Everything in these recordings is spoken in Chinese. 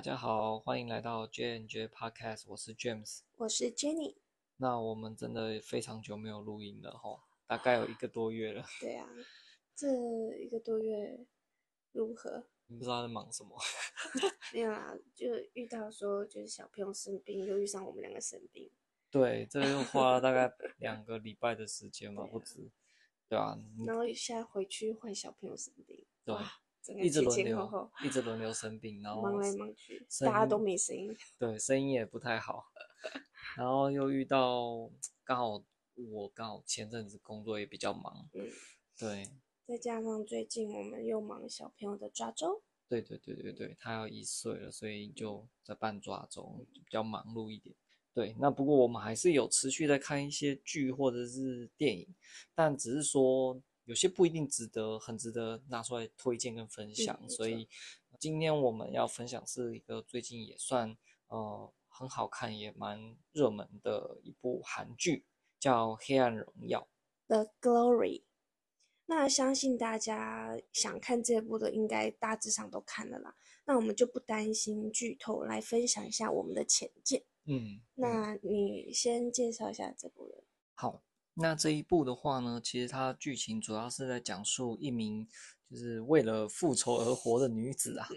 大家好，欢迎来到 J and J Podcast，我是 James，我是 Jenny。那我们真的非常久没有录音了哈，大概有一个多月了。对啊，这一个多月如何？你不知道在忙什么？没有啊，就遇到说就是小朋友生病，又遇上我们两个生病。对，这又花了大概两个礼拜的时间嘛，不止。对啊。然后现在回去换小朋友生病。对。一直轮流，一直轮流生病，然 后忙来忙去，大家都没声音。对，声音也不太好。然后又遇到刚好我刚好前阵子工作也比较忙，嗯，对。再加上最近我们又忙小朋友的抓周。对对对对对，他要一岁了，所以就在办抓周，就比较忙碌一点。对，那不过我们还是有持续在看一些剧或者是电影，但只是说。有些不一定值得，很值得拿出来推荐跟分享，嗯、所以今天我们要分享是一个最近也算呃很好看也蛮热门的一部韩剧，叫《黑暗荣耀》The Glory。那相信大家想看这部的，应该大致上都看了啦。那我们就不担心剧透，来分享一下我们的浅见。嗯，那你先介绍一下这部人。好。那这一部的话呢，其实它剧情主要是在讲述一名就是为了复仇而活的女子啊。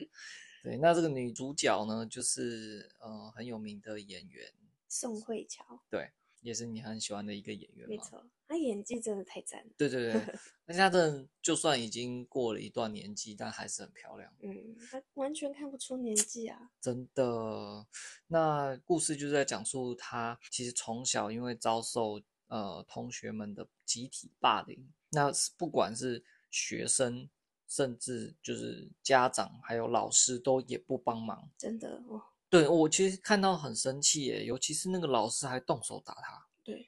对，那这个女主角呢，就是呃很有名的演员宋慧乔。对，也是你很喜欢的一个演员。没错，她演技真的太赞了。对对对，而且她真的就算已经过了一段年纪，但还是很漂亮。嗯，她完全看不出年纪啊。真的。那故事就是在讲述她其实从小因为遭受。呃，同学们的集体霸凌，那不管是学生，甚至就是家长，还有老师，都也不帮忙。真的哦，对，我其实看到很生气耶，尤其是那个老师还动手打他。对，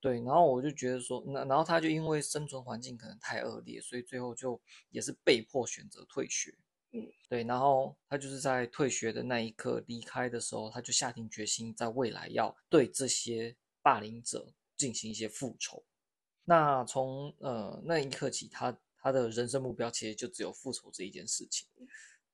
对，然后我就觉得说，那然后他就因为生存环境可能太恶劣，所以最后就也是被迫选择退学。嗯，对，然后他就是在退学的那一刻离开的时候，他就下定决心，在未来要对这些霸凌者。进行一些复仇，那从呃那一刻起，他他的人生目标其实就只有复仇这一件事情，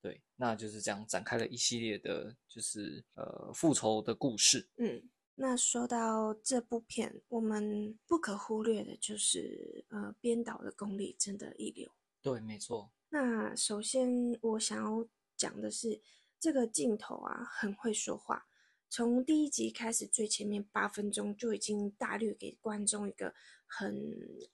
对，那就是这样展开了一系列的，就是呃复仇的故事。嗯，那说到这部片，我们不可忽略的就是呃编导的功力真的一流。对，没错。那首先我想要讲的是，这个镜头啊很会说话。从第一集开始，最前面八分钟就已经大略给观众一个很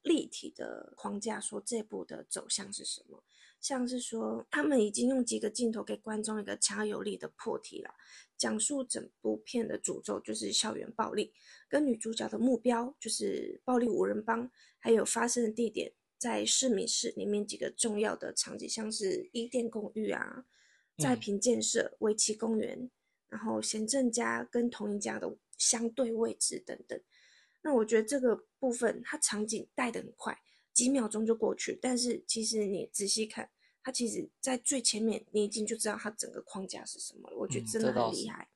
立体的框架，说这部的走向是什么。像是说，他们已经用几个镜头给观众一个强有力的破题了，讲述整部片的主轴就是校园暴力，跟女主角的目标就是暴力五人帮，还有发生的地点在市民市里面几个重要的场景，像是伊甸公寓啊、再平建设、围棋公园。然后贤正家跟同一家的相对位置等等，那我觉得这个部分它场景带的很快，几秒钟就过去。但是其实你仔细看，它其实在最前面你已经就知道它整个框架是什么了。我觉得真的很厉害。嗯、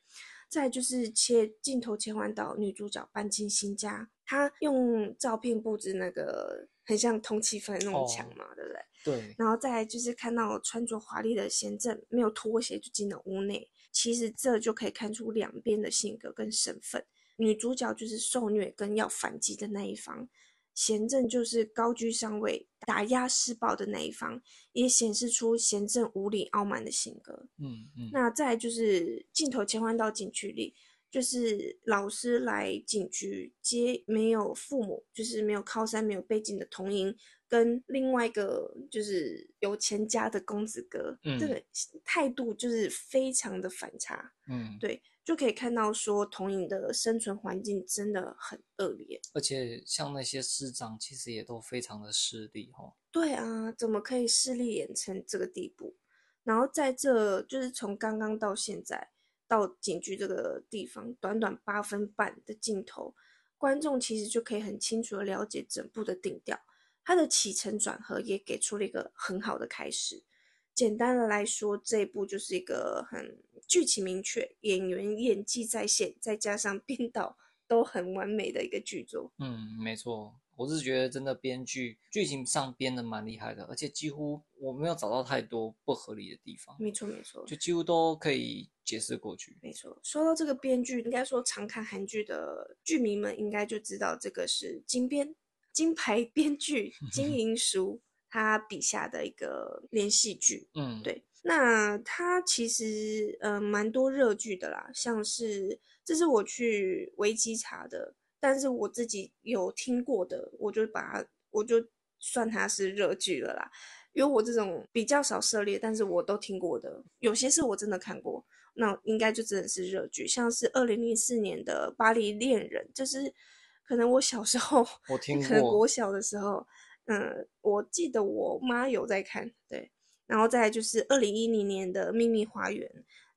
再就是切镜头切换到女主角搬进新家，她用照片布置那个很像通缉犯那种墙嘛，哦、对不对？对。然后再就是看到穿着华丽的贤正没有拖鞋就进了屋内。其实这就可以看出两边的性格跟身份。女主角就是受虐跟要反击的那一方，贤正就是高居上位、打压施暴的那一方，也显示出贤正无理傲慢的性格。嗯嗯。那再就是镜头切换到警局里，就是老师来警局接没有父母，就是没有靠山、没有背景的桐樱。跟另外一个就是有钱家的公子哥，嗯，这个态度就是非常的反差，嗯，对，就可以看到说桐樱的生存环境真的很恶劣，而且像那些师长其实也都非常的势利哈。对啊，怎么可以势利眼成这个地步？然后在这就是从刚刚到现在到警局这个地方，短短八分半的镜头，观众其实就可以很清楚的了解整部的定调。它的起承转合也给出了一个很好的开始。简单的来说，这一部就是一个很剧情明确、演员演技在线，再加上编导都很完美的一个剧作。嗯，没错。我是觉得真的编剧剧情上编的蛮厉害的，而且几乎我没有找到太多不合理的地方。没错没错，就几乎都可以解释过去。没错，说到这个编剧，应该说常看韩剧的剧迷们应该就知道这个是金编金牌 编剧 金银淑他笔下的一个连续剧。嗯，对。那他其实呃蛮多热剧的啦，像是这是我去维基查的。但是我自己有听过的，我就把它，我就算它是热剧了啦。因为我这种比较少涉猎，但是我都听过的，有些是我真的看过，那应该就真的是热剧。像是二零零四年的《巴黎恋人》，就是可能我小时候，我听过，可能国小的时候，嗯，我记得我妈有在看，对。然后再来就是二零一零年的《秘密花园》，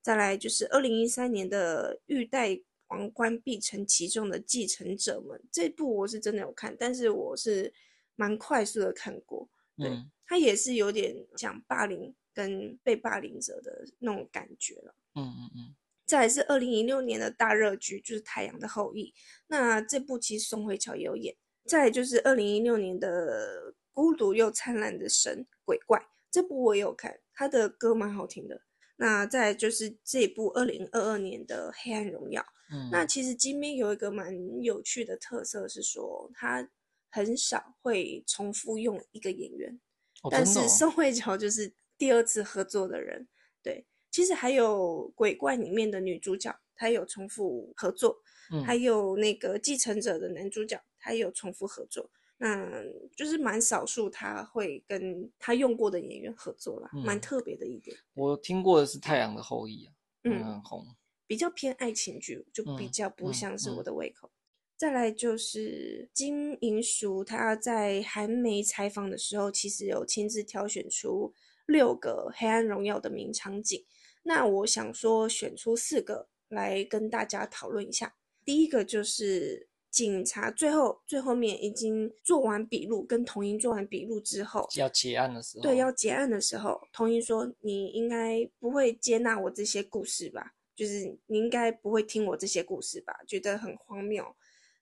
再来就是二零一三年的《欲戴》。王冠必承其重的继承者们，这部我是真的有看，但是我是蛮快速的看过。对，嗯、它也是有点讲霸凌跟被霸凌者的那种感觉了。嗯嗯嗯。再来是二零一六年的大热剧，就是《太阳的后裔》。那这部其实宋慧乔也有演。再来就是二零一六年的《孤独又灿烂的神鬼怪》，这部我也有看，他的歌蛮好听的。那再来就是这一部二零二二年的《黑暗荣耀》。嗯，那其实金编有一个蛮有趣的特色是说，他很少会重复用一个演员，哦、但是宋慧乔就是第二次合作的人。对，其实还有《鬼怪》里面的女主角，她有重复合作，嗯、还有那个《继承者》的男主角，他也有重复合作。那就是蛮少数他会跟他用过的演员合作啦，蛮、嗯、特别的一点。我听过的是《太阳的后裔》啊，嗯，很红，比较偏爱情剧，就比较不像是我的胃口。嗯嗯嗯、再来就是金银淑，她在韩媒采访的时候，其实有亲自挑选出六个《黑暗荣耀》的名场景。那我想说，选出四个来跟大家讨论一下。第一个就是。警察最后最后面已经做完笔录，跟童英做完笔录之后，要结案的时候，对，要结案的时候，童英说：“你应该不会接纳我这些故事吧？就是你应该不会听我这些故事吧？觉得很荒谬。”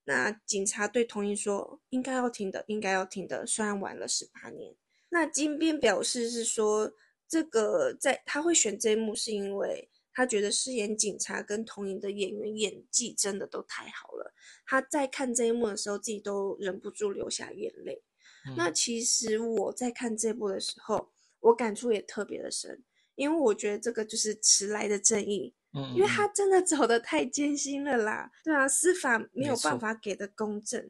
那警察对童英说：“应该要听的，应该要听的，虽然晚了十八年。”那金编表示是说，这个在他会选这一幕是因为。他觉得饰演警察跟童莹的演员演技真的都太好了，他在看这一幕的时候，自己都忍不住流下眼泪。嗯、那其实我在看这部的时候，我感触也特别的深，因为我觉得这个就是迟来的正义，嗯，因为他真的走得太艰辛了啦。对啊，司法没有办法给的公正，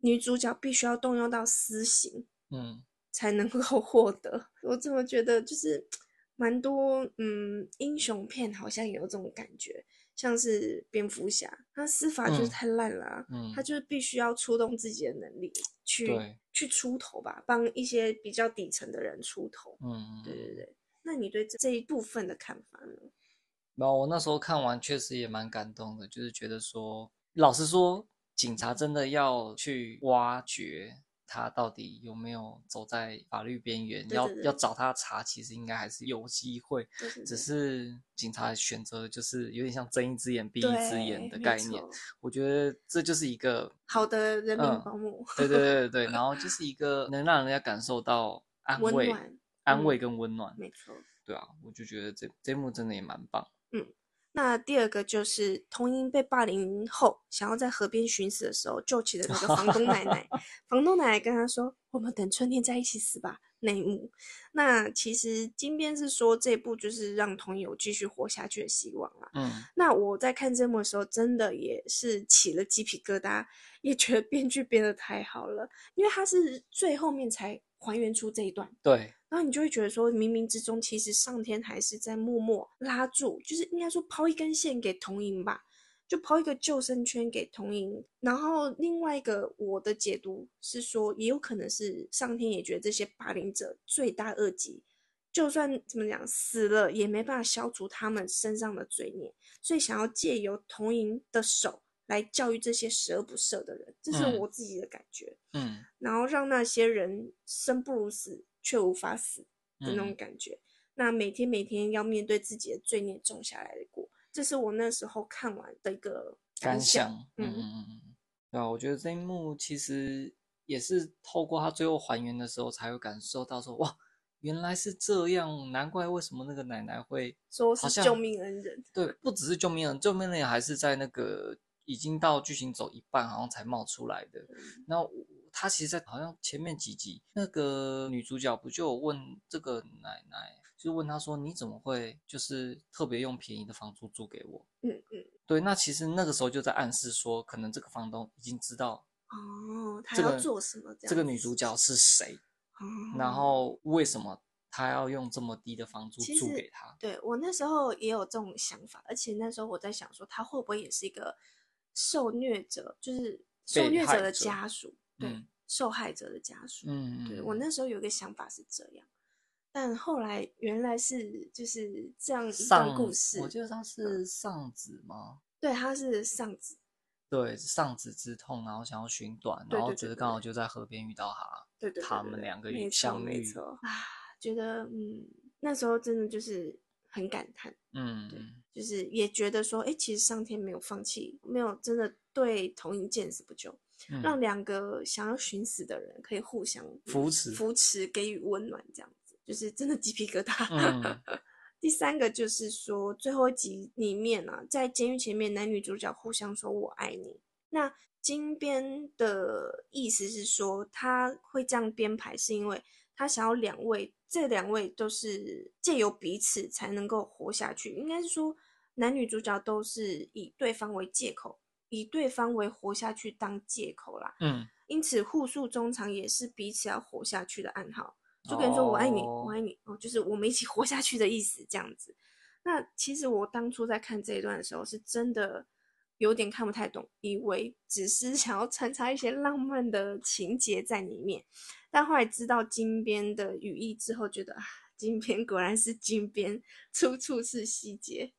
女主角必须要动用到私刑，嗯，才能够获得。我怎么觉得就是。蛮多，嗯，英雄片好像有这种感觉，像是蝙蝠侠，他司法就是太烂了，啊，嗯，嗯，他就是必须要出动自己的能力去去出头吧，帮一些比较底层的人出头，嗯，对对对。那你对这这一部分的看法呢？那我那时候看完确实也蛮感动的，就是觉得说，老实说，警察真的要去挖掘。他到底有没有走在法律边缘？要要找他查，其实应该还是有机会。只是警察选择就是有点像睁一只眼闭一只眼的概念。我觉得这就是一个好的人民保姆。对对对对，然后就是一个能让人家感受到安慰、安慰跟温暖。没错。对啊，我就觉得这这幕真的也蛮棒。嗯。那第二个就是童英被霸凌后，想要在河边寻死的时候，救起的那个房东奶奶。房东奶奶跟他说：“我们等春天再一起死吧。”那一幕，那其实金编是说这部就是让童英有继续活下去的希望啊。嗯，那我在看这幕的时候，真的也是起了鸡皮疙瘩，也觉得编剧编得太好了，因为他是最后面才还原出这一段。对。然后你就会觉得说，冥冥之中其实上天还是在默默拉住，就是应该说抛一根线给童莹吧，就抛一个救生圈给童莹。然后另外一个我的解读是说，也有可能是上天也觉得这些霸凌者罪大恶极，就算怎么讲死了也没办法消除他们身上的罪孽，所以想要借由童莹的手来教育这些十恶不赦的人，这是我自己的感觉。嗯，然后让那些人生不如死。却无法死的那种感觉，嗯、那每天每天要面对自己的罪孽种下来的果，这是我那时候看完的一个感想。嗯嗯嗯，对啊，我觉得这一幕其实也是透过他最后还原的时候，才会感受到说，哇，原来是这样，难怪为什么那个奶奶会说是救命恩人。对，不只是救命恩人，救命恩人还是在那个已经到剧情走一半，好像才冒出来的。然后他其实，在好像前面几集，那个女主角不就有问这个奶奶，就问她说，你怎么会就是特别用便宜的房租租给我？嗯嗯，对，那其实那个时候就在暗示说，可能这个房东已经知道。哦，他要做什么？这个女主角是谁？哦，然后为什么他要用这么低的房租租给他？对，我那时候也有这种想法，而且那时候我在想说，他会不会也是一个受虐者，就是受虐者的家属，对，嗯、受害者的家属。嗯，对，我那时候有个想法是这样，但后来原来是就是这样一段故事。我记得他是丧子吗？对，他是丧子。对，丧子之痛，然后想要寻短，然后觉得刚好就在河边遇到他，对对，他们两个相遇，没错，啊，觉得嗯，那时候真的就是很感叹，嗯，对，就是也觉得说，哎，其实上天没有放弃，没有真的对同一见死不救，嗯，让两个想要寻死的人可以互相扶持，扶持，给予温暖，这样子，就是真的鸡皮疙瘩。嗯 第三个就是说，最后一集里面啊，在监狱前面，男女主角互相说“我爱你”。那金边的意思是说，他会这样编排，是因为他想要两位，这两位都是借由彼此才能够活下去。应该是说，男女主角都是以对方为借口，以对方为活下去当借口啦。嗯，因此互诉衷肠也是彼此要活下去的暗号。就跟人说“我爱你，我爱你”哦，就是我们一起活下去的意思，这样子。那其实我当初在看这一段的时候，是真的有点看不太懂，以为只是 想要穿插一些浪漫的情节在里面。但后来知道金边的语义之后，觉得啊，金边果然是金边，处处是细节，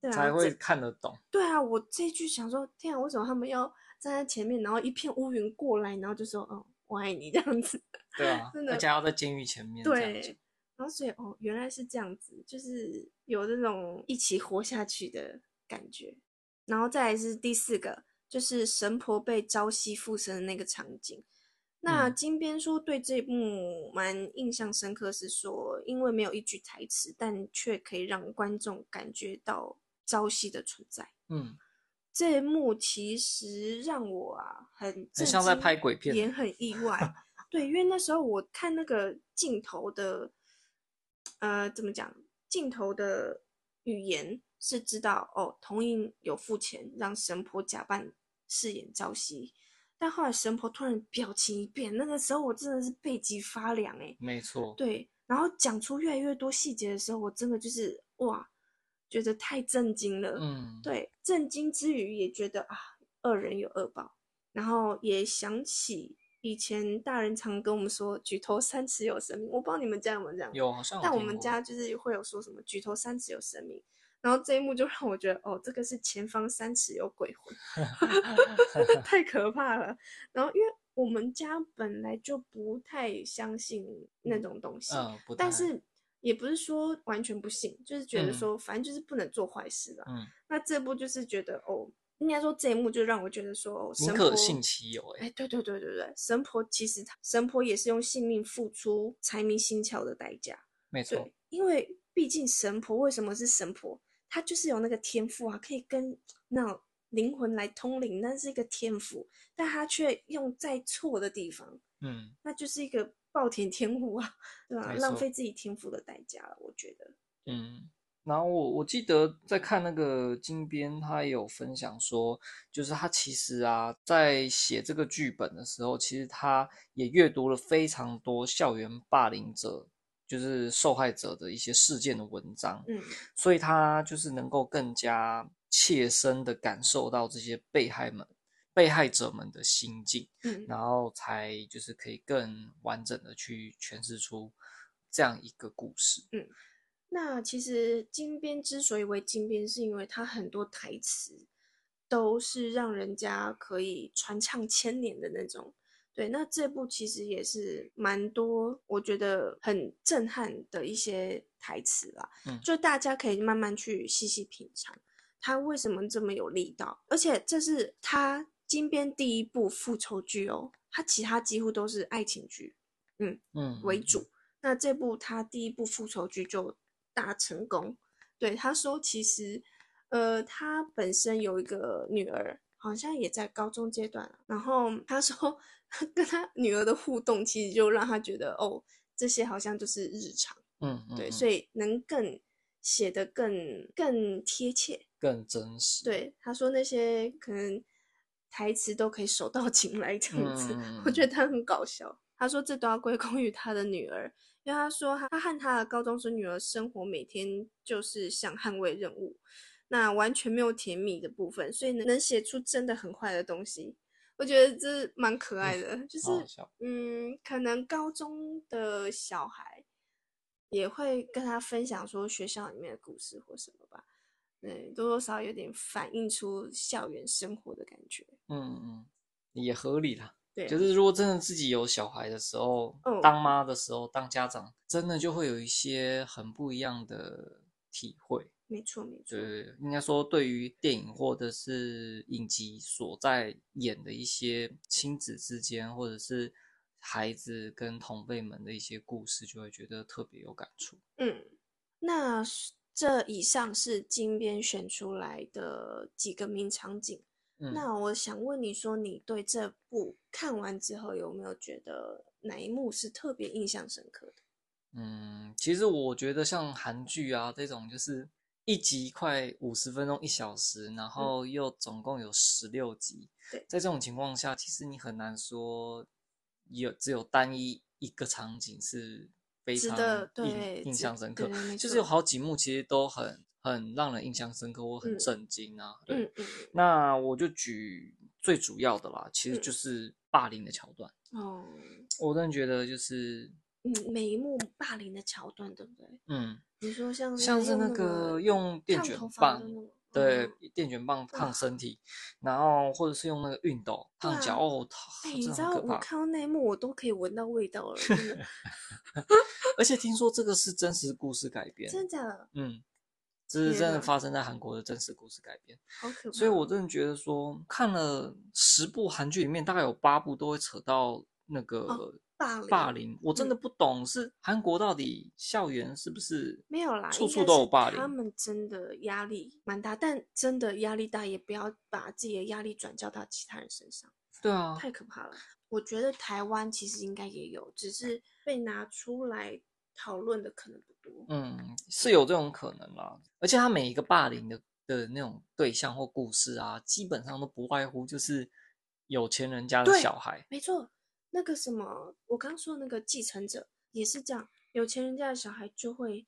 对啊，才会看得懂。对啊，我这句想说，天啊，为什么他们要站在前面，然后一片乌云过来，然后就说，哦。我爱你这样子，对啊，真的，而且要在监狱前面，对，然后所以哦，原来是这样子，就是有这种一起活下去的感觉。然后再来是第四个，就是神婆被朝夕附身的那个场景。那金边说对这一幕蛮印象深刻，是说因为没有一句台词，但却可以让观众感觉到朝夕的存在。嗯。这一幕其实让我啊很，很像在拍鬼片，也很意外。对，因为那时候我看那个镜头的，呃，怎么讲？镜头的语言是知道哦，童音有付钱让神婆假扮饰演朝夕，但后来神婆突然表情一变，那个时候我真的是背脊发凉哎。没错。对，然后讲出越来越多细节的时候，我真的就是哇。觉得太震惊了，嗯，对，震惊之余也觉得啊，恶人有恶报，然后也想起以前大人常跟我们说“举头三尺有神明”，我不知道你们家有没有这样，有好像有，但我们家就是会有说什么“举头三尺有神明”，然后这一幕就让我觉得哦，这个是前方三尺有鬼魂，太可怕了。然后因为我们家本来就不太相信那种东西，嗯，但是。也不是说完全不信，就是觉得说，反正就是不能做坏事的。嗯，那这部就是觉得哦，应该说这一幕就让我觉得说，哦，宁可信其有。哎，对对对对对，神婆其实神婆也是用性命付出财迷心窍的代价。没错，因为毕竟神婆为什么是神婆？她就是有那个天赋啊，可以跟那种灵魂来通灵，那是一个天赋，但她却用在错的地方。嗯，那就是一个。暴殄天物啊，对吧？浪费自己天赋的代价了，我觉得。嗯，然后我我记得在看那个金边，他也有分享说，就是他其实啊，在写这个剧本的时候，其实他也阅读了非常多校园霸凌者，就是受害者的一些事件的文章。嗯，所以他就是能够更加切身的感受到这些被害们。被害者们的心境，嗯，然后才就是可以更完整的去诠释出这样一个故事，嗯，那其实金边之所以为金边，是因为它很多台词都是让人家可以传唱千年的那种，对，那这部其实也是蛮多，我觉得很震撼的一些台词啦，嗯，就大家可以慢慢去细细品尝，它为什么这么有力道，而且这是它。金边第一部复仇剧哦，他其他几乎都是爱情剧，嗯嗯为主。那这部他第一部复仇剧就大成功。对，他说其实，呃，他本身有一个女儿，好像也在高中阶段。然后他说，跟他女儿的互动，其实就让他觉得，哦，这些好像就是日常。嗯，嗯，对，所以能更写得更更贴切，更真实。对，他说那些可能台词都可以手到擒来这样子，嗯、我觉得他很搞笑。他说这都要归功于他的女儿，因为他说他和他的高中生女儿生活每天就是像捍卫任务，那完全没有甜蜜的部分，所以能写出真的很坏的东西，我觉得这蛮可爱的。嗯、就是嗯，可能高中的小孩。也会跟他分享说学校里面的故事或什么吧，对，多多少少有点反映出校园生活的感觉。嗯嗯，也合理啦。对啊，就是如果真的自己有小孩的时候，嗯，当妈的时候，当家长，真的就会有一些很不一样的体会。没错没错，对，应该说对于电影或者是影集所在演的一些亲子之间，或者是。孩子跟同辈们的一些故事，就会觉得特别有感触。嗯，那这以上是金编选出来的几个名场景。嗯，那我想问你说，你对这部看完之后，有没有觉得哪一幕是特别印象深刻的？嗯，其实我觉得像韩剧啊这种，就是一集快五十分钟、一小时，然后又总共有十六集。对，在这种情况下，其实你很难说。有只有单一一个场景是非常印印象深刻，就是有好几幕其实都很很让人印象深刻，我很震惊啊。嗯、对、嗯，那我就举最主要的啦，其实就是霸凌的桥段。哦、嗯，我真的觉得就是，嗯，每一幕霸凌的桥段，对不对？嗯，你说像像是那个用电卷棒。对，电卷棒烫身体，然后或者是用那个熨斗烫脚，哦，哎、欸，你知道我看到那一幕，我都可以闻到味道了。而且听说这个是真实故事改编，真的假的？嗯，这是真的发生在韩国的真实故事改编，好可怕。所以我真的觉得说，看了十部韩剧里面，大概有八部都会扯到那个。哦霸凌，霸凌，我真的不懂，是韩国到底校园是不是没有啦？处处都有霸凌。他们真的压力蛮大，但真的压力大，也不要把自己的压力转交到其他人身上。对啊，太可怕了。我觉得台湾其实应该也有，只是被拿出来讨论的可能不多。嗯，是有这种可能啦。而且他每一个霸凌的的那种对象或故事啊，基本上都不外乎就是有钱人家的小孩。没错。那个什么，我刚说的那个继承者也是这样，有钱人家的小孩就会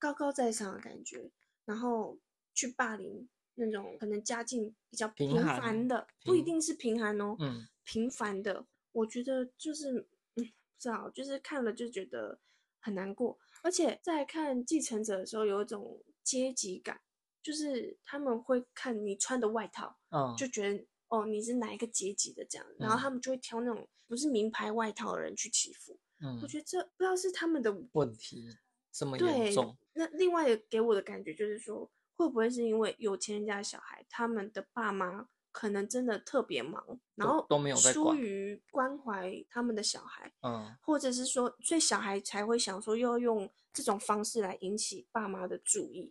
高高在上的感觉，然后去霸凌那种可能家境比较平凡的，不一定是平凡哦，嗯，平凡的，我觉得就是嗯，不知道，就是看了就觉得很难过，而且在看继承者的时候有一种阶级感，就是他们会看你穿的外套，嗯，就觉得。哦，你是哪一个阶级的这样，然后他们就会挑那种不是名牌外套的人去欺负。嗯，我觉得这不知道是他们的问题这么严重。那另外给我的感觉就是说，会不会是因为有钱人家的小孩，他们的爸妈可能真的特别忙，然后都没有在疏于关怀他们的小孩。嗯，或者是说，所以小孩才会想说，要用这种方式来引起爸妈的注意。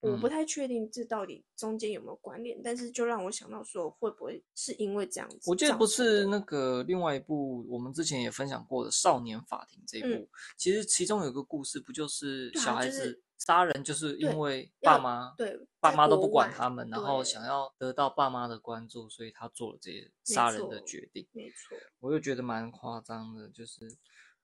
我不太确定这到底中间有没有关联，嗯，但是就让我想到说，会不会是因为这样子？我记得不是那个另外一部，我们之前也分享过的《少年法庭》这一部，嗯，其实其中有个故事，不就是小孩子杀人，就是因为爸妈对，对爸妈都不管他们，然后想要得到爸妈的关注，所以他做了这些杀人的决定。没错，我就觉得蛮夸张的，就是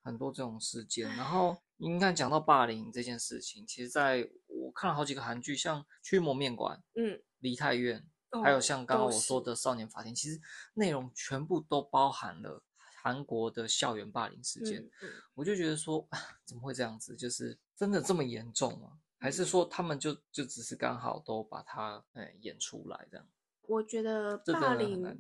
很多这种事件。然后应该讲到霸凌这件事情，其实在。我看了好几个韩剧，像《驱魔面馆》、嗯，《梨泰院》，还有像刚刚我说的《少年法庭》，其实内容全部都包含了韩国的校园霸凌事件。我就觉得说，怎么会这样子？就是真的这么严重吗？还是说他们就就只是刚好都把它哎演出来这样？我觉得霸凌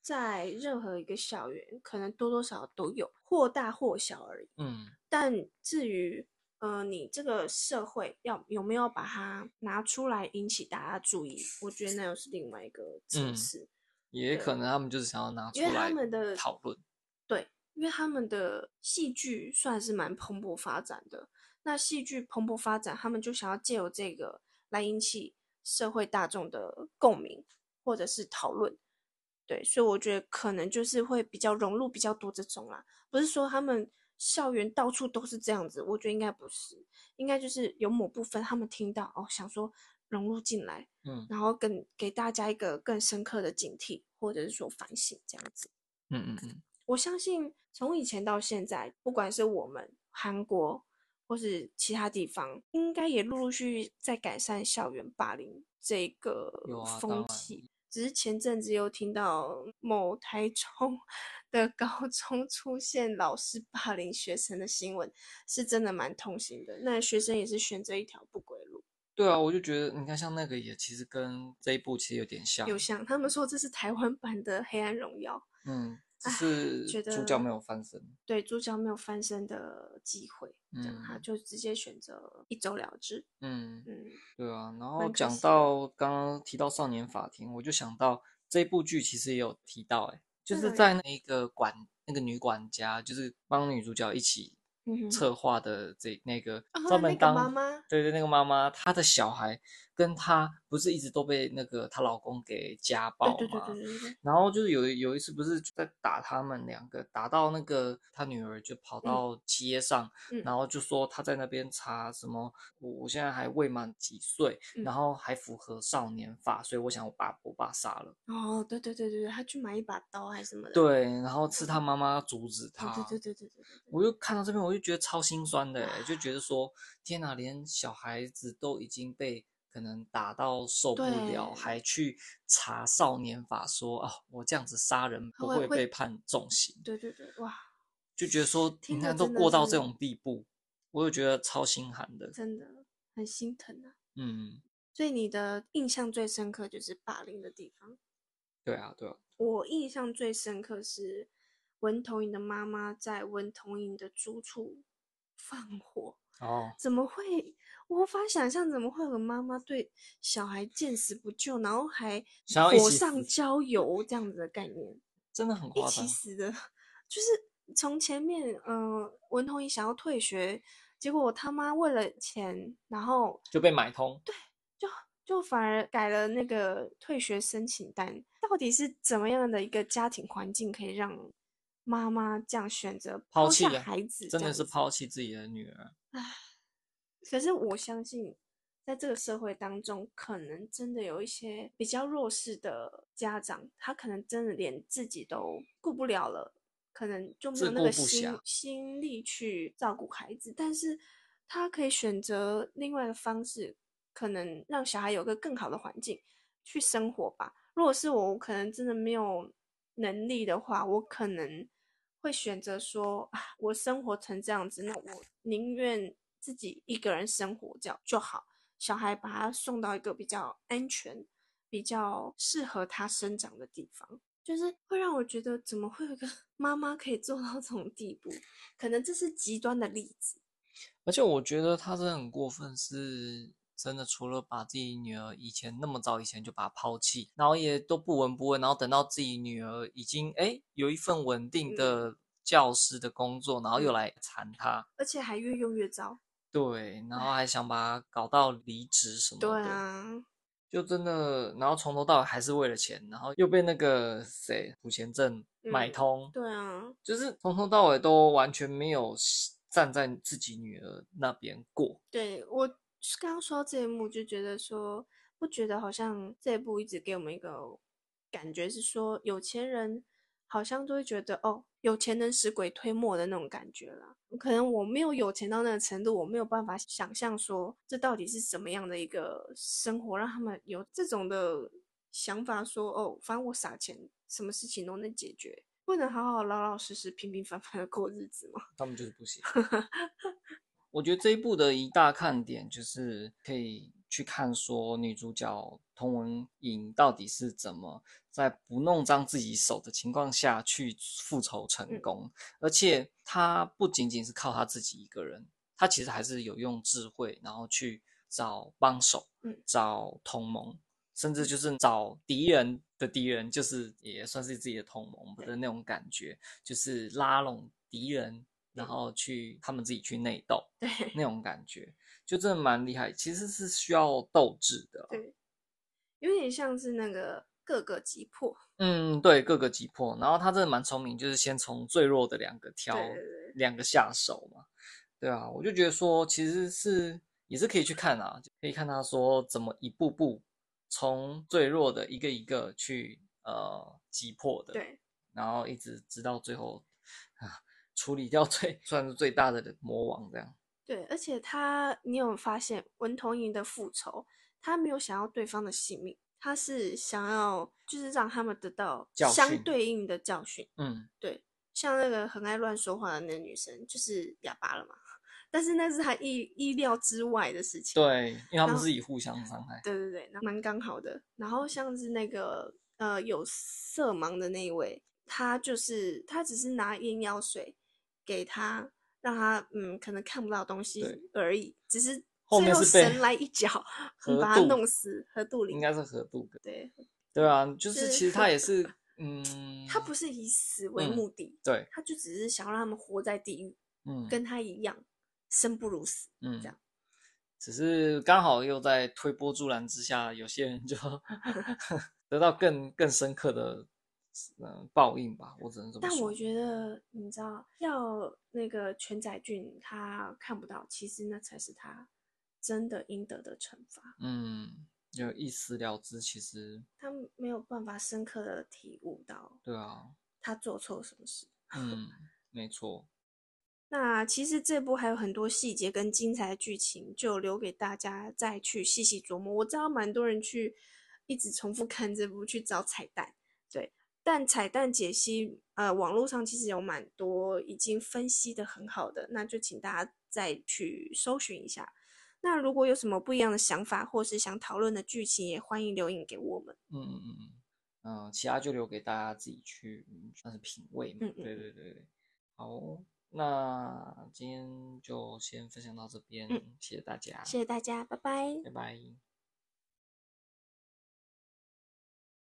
在任何一个校园，可能多多少少都有，或大或小而已。嗯，但至于。呃，你这个社会要有没有把它拿出来引起大家注意？我觉得那又是另外一个层次。也可能他们就是想要拿出来因为他们的讨论。对，因为他们的戏剧算是蛮蓬勃发展的。那戏剧蓬勃发展，他们就想要借由这个来引起社会大众的共鸣或者是讨论。对，所以我觉得可能就是会比较融入比较多这种啦，不是说他们校园到处都是这样子，我觉得应该不是，应该就是有某部分他们听到哦，想说融入进来，嗯，然后更给大家一个更深刻的警惕，或者是说反省这样子，嗯嗯嗯，我相信从以前到现在，不管是我们韩国或是其他地方，应该也陆陆续续在改善校园霸凌这个风气。只是前阵子又听到某台中 的高中出现老师霸凌学生的新闻，是真的蛮痛心的。那学生也是选择一条不归路。对啊，我就觉得你看，像那个也其实跟这一部其实有点像。有像，他们说这是台湾版的《黑暗荣耀》。嗯。是主角没有翻身，对，主角没有翻身的机会，嗯，他就直接选择一走了之。嗯嗯，对啊。然后讲到刚刚提到少年法庭，我就想到这部剧其实也有提到，哎，就是在那个管那个女管家，就是帮女主角一起策划的这那个专门当妈妈，对对，那个妈妈，她的小孩。跟她不是一直都被那个她老公给家暴嘛？对对对对对。然后就是有有一次不是在打他们两个，打到那个她女儿就跑到街上，嗯、然后就说她在那边查什么，我我现在还未满几岁，嗯、然后还符合少年法，所以我想我把我爸杀了。哦，对对对对对，他去买一把刀还是什么的。对，然后是他妈妈阻止他。对对对对对对。我就看到这边，我就觉得超心酸的，就觉得说天哪，连小孩子都已经被。可能打到受不了，对还去查少年法说，说啊，我这样子杀人不会被判重刑。对对对，哇，就觉得说，你看都过到这种地步，我就觉得超心寒的，真的很心疼啊。嗯，所以你的印象最深刻就是霸凌的地方。对啊，对啊。我印象最深刻是文同珢的妈妈在文同珢的住处放火。哦，怎么会？无法想象怎么会有个妈妈对小孩见死不救，然后还火上浇油这样子的概念，真的很夸张。一起死的，就是从前面，嗯、呃，文同珢想要退学，结果他妈为了钱，然后就被买通。对，就就反而改了那个退学申请单。到底是怎么样的一个家庭环境，可以让妈妈这样选择抛弃孩子，真的是抛弃自己的女儿？唉。可是我相信，在这个社会当中，可能真的有一些比较弱势的家长，他可能真的连自己都顾不了了，可能就没有那个心心力去照顾孩子。但是，他可以选择另外的方式，可能让小孩有个更好的环境去生活吧。如果是我，我可能真的没有能力的话，我可能会选择说啊，我生活成这样子，那我宁愿。自己一个人生活这样就好，小孩把他送到一个比较安全、比较适合他生长的地方，就是会让我觉得，怎么会有个 妈妈可以做到这种地步？可能这是极端的例子。而且我觉得他真的很过分，是真的，除了把自己女儿以前那么早以前就把她抛弃，然后也都不闻不问，然后等到自己女儿已经哎有一份稳定的教师的工作，嗯、然后又来缠她，而且还越用越糟。对，然后还想把她搞到离职什么的，对啊，就真的，然后从头到尾还是为了钱，然后又被那个谁普贤镇买通，对啊，就是从头到尾都完全没有站在自己女儿那边过。对，我刚刚说到这一幕，就觉得说，不觉得好像这一部一直给我们一个感觉是说，有钱人好像都会觉得哦。有钱能使鬼推磨的那种感觉啦，可能我没有有钱到那个程度，我没有办法想象说这到底是什么样的一个生活，让他们有这种的想法说，说哦，反正我撒钱，什么事情都能解决，不能好好老老实实、平平凡凡的过日子吗？他们就是不行。我觉得这一部的一大看点就是可以去看说女主角童文颖到底是怎么。在不弄脏自己手的情况下去复仇成功，嗯、而且她不仅仅是靠她自己一个人，她其实还是有用智慧，然后去找帮手，嗯、找同盟，甚至就是找敌人的敌人，就是也算是自己的同盟的那种感觉，就是拉拢敌人，然后去他们自己去内斗，对，那种感觉就真的蛮厉害。其实是需要斗志的，对，有点像是那个各个击破，嗯，对，各个击破。然后他真的蛮聪明，就是先从最弱的两个挑，对两个下手嘛，对啊，我就觉得说其实是也是可以去看啊，可以看他说怎么一步步。从最弱的一个一个去呃击破的，对，然后一直直到最后啊处理掉 最算是最大的魔王这样。对，而且他，你有发现文同莹的复仇，他没有想要对方的性命，他是想要就是让他们得到相对应的教训。嗯，对，像那个很爱乱说话的那个女生，就是哑巴了嘛。但是那是他意意料之外的事情。对，因为他们自己互相伤害。对对对，那蛮刚好的。然后像是那个呃有色盲的那一位，他就是他只是拿眼药水给他，让他嗯可能看不到东西而已，只是最后神来一脚把他弄死。河杜里应该是河渡。对对啊，就是其实他也是 嗯，他不是以死为目的，嗯、对，他就只是想让他们活在地狱，嗯，跟他一样。生不如死，嗯，这样，只是刚好又在推波助澜之下，有些人就 得到更更深刻的嗯报应吧，我只能这么说。但我觉得，你知道，要那个全宰俊他看不到，其实那才是他真的应得的惩罚。嗯，就一死了之，其实他没有办法深刻的体悟到，对啊，他做错什么事。嗯，没错。那其实这部还有很多细节跟精彩的剧情，就留给大家再去细细琢磨。我知道蛮多人去一直重复看这部去找彩蛋，对，但彩蛋解析，呃，网络上其实有蛮多已经分析的很好的，那就请大家再去搜寻一下。那如果有什么不一样的想法，或是想讨论的剧情，也欢迎留言给我们。嗯嗯嗯嗯，其他就留给大家自己去算是品味嘛。嗯嗯，对对对，好。那今天就先分享到这边，嗯，谢谢大家，谢谢大家，拜拜，拜拜。